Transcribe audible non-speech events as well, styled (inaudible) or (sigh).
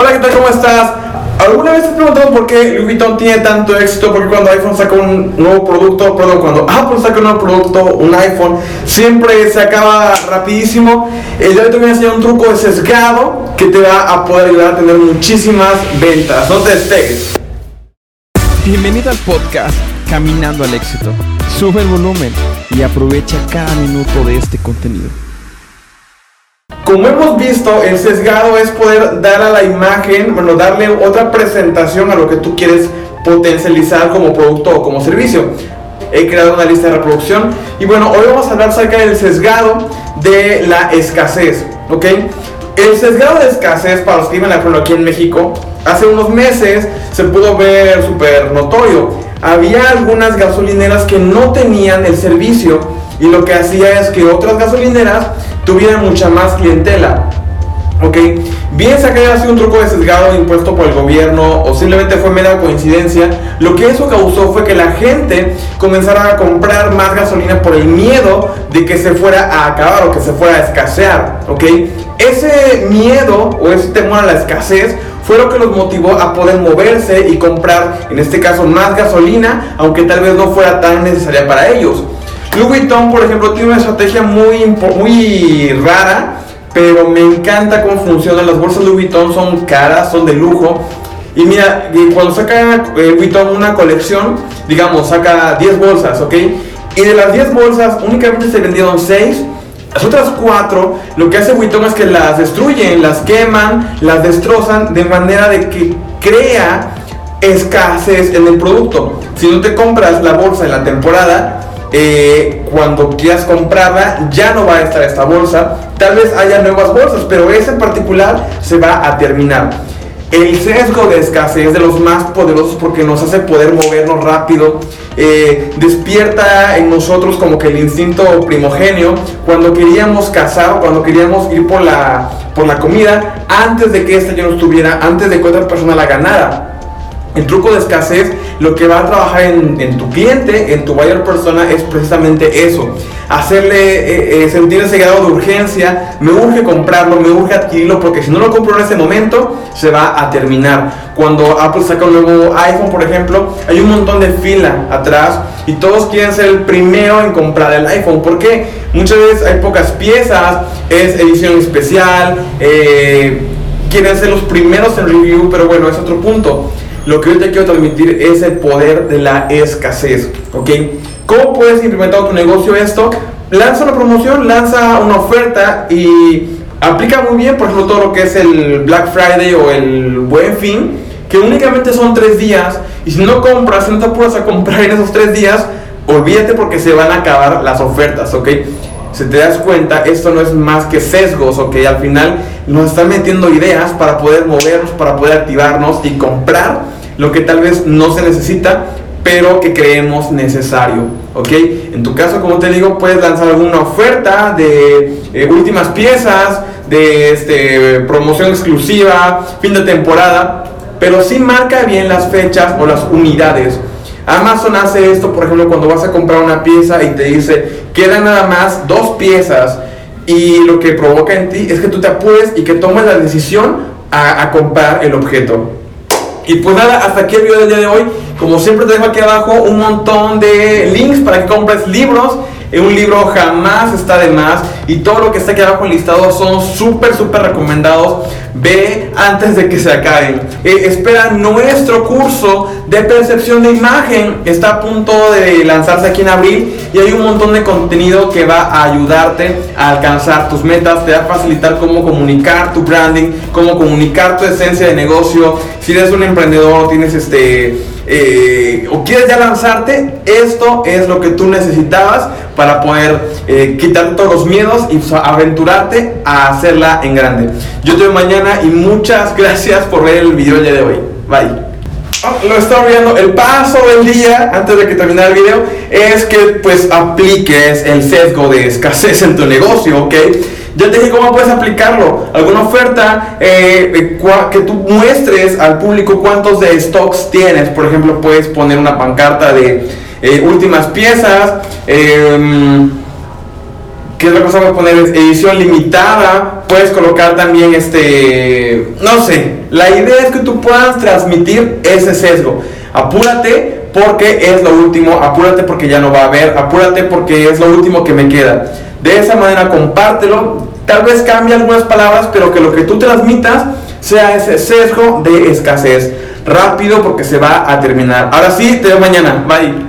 Hola, ¿qué tal? ¿Cómo estás? ¿Alguna vez te has preguntado por qué Louis Vuitton tiene tanto éxito? Porque cuando iPhone saca un nuevo producto, perdón, cuando Apple saca un nuevo producto, un iPhone, siempre se acaba rapidísimo. El día de hoy te voy a enseñar un truco de sesgado que te va a poder ayudar a tener muchísimas ventas. No te despegues. Bienvenido al podcast Caminando al Éxito. Sube el volumen y aprovecha cada minuto de este contenido. Como hemos visto, el sesgado es poder dar a la imagen, bueno, darle otra presentación a lo que tú quieres potencializar como producto o como servicio. He creado una lista de reproducción y bueno, hoy vamos a hablar acerca del sesgado de la escasez, ¿ok? El sesgado de escasez, para los que viven aquí en México, hace unos meses se pudo ver súper notorio. Había algunas gasolineras que no tenían el servicio y lo que hacía es que otras gasolineras tuvieran mucha más clientela. ¿Ok? Bien sea que haya sido un truco de sesgado impuesto por el gobierno o simplemente fue mera coincidencia, lo que eso causó fue que la gente comenzara a comprar más gasolina por el miedo de que se fuera a acabar o que se fuera a escasear. ¿Ok? Ese miedo o ese temor a la escasez fue lo que los motivó a poder moverse y comprar, en este caso, más gasolina, aunque tal vez no fuera tan necesaria para ellos. Louis Vuitton, por ejemplo, tiene una estrategia muy, muy rara, pero me encanta cómo funcionan. Las bolsas Louis Vuitton son caras, son de lujo. Y mira, cuando saca Louis Vuitton una colección, digamos, saca 10 bolsas, ¿ok? Y de las 10 bolsas únicamente se vendieron 6. Las otras 4, lo que hace Vuitton es que las destruyen, las queman, las destrozan de manera de que crea escasez en el producto. Si no te compras la bolsa en la temporada, eh, cuando quieras comprarla ya no va a estar esta bolsa. Tal vez haya nuevas bolsas, pero esa en particular se va a terminar. El sesgo de escasez es de los más poderosos porque nos hace poder movernos rápido. Eh, despierta en nosotros como que el instinto primogenio cuando queríamos cazar cuando queríamos ir por la, por la comida antes de que esta ya no estuviera, antes de que otra persona la ganara. El truco de escasez lo que va a trabajar en, tu cliente, en tu buyer persona, es precisamente eso. Hacerle eh, eh, sentir ese grado de urgencia. Me urge comprarlo, me urge adquirirlo, porque si no lo compro en ese momento, se va a terminar. Cuando Apple saca un nuevo iPhone, por ejemplo, hay un montón de fila atrás y todos quieren ser el primero en comprar el iPhone. porque Muchas veces hay pocas piezas, es edición especial, eh, quieren ser los primeros en review, pero bueno, es otro punto. Lo que hoy te quiero transmitir es el poder de la escasez, ¿ok? ¿Cómo puedes implementar tu negocio esto? Lanza una promoción, lanza una oferta y aplica muy bien, por ejemplo, todo lo que es el Black Friday o el Buen Fin, que únicamente son tres días y si no compras, si no te apuras a comprar en esos tres días, olvídate porque se van a acabar las ofertas, ¿ok? Si te das cuenta, esto no es más que sesgos, ¿ok? Al final nos están metiendo ideas para poder movernos, para poder activarnos y comprar lo que tal vez no se necesita, pero que creemos necesario. ¿Ok? En tu caso, como te digo, puedes lanzar alguna oferta de eh, últimas piezas, de este, promoción exclusiva, fin de temporada, pero sí marca bien las fechas o las unidades. Amazon hace esto, por ejemplo, cuando vas a comprar una pieza y te dice, quedan nada más dos piezas y lo que provoca en ti es que tú te apures y que tomes la decisión a, a comprar el objeto. Y pues nada, hasta aquí el video del día de hoy. Como siempre te dejo aquí abajo un montón de links para que compres libros un libro jamás está de más y todo lo que está aquí abajo listado son súper, súper recomendados. Ve antes de que se acaben. Eh, espera nuestro curso de percepción de imagen. Está a punto de lanzarse aquí en abril y hay un montón de contenido que va a ayudarte a alcanzar tus metas. Te va a facilitar cómo comunicar tu branding, cómo comunicar tu esencia de negocio. Si eres un emprendedor, tienes este eh, o quieres ya lanzarte, esto es lo que tú necesitabas para poder eh, quitar todos los miedos y aventurarte a hacerla en grande. Yo te veo mañana y muchas (laughs) gracias por ver el video de hoy. Bye. Ah, lo estaba viendo, el paso del día, antes de que terminara el video, es que pues apliques el sesgo de escasez en tu negocio, ¿ok? Ya te dije cómo puedes aplicarlo. Alguna oferta eh, eh, que tú muestres al público cuántos de stocks tienes. Por ejemplo, puedes poner una pancarta de eh, últimas piezas. Em, ¿Qué otra cosa voy a poner? Edición limitada. Puedes colocar también este. No sé. La idea es que tú puedas transmitir ese sesgo. Apúrate porque es lo último. Apúrate porque ya no va a haber. Apúrate porque es lo último que me queda. De esa manera compártelo. Tal vez cambie algunas palabras, pero que lo que tú transmitas sea ese sesgo de escasez. Rápido porque se va a terminar. Ahora sí, te veo mañana. Bye.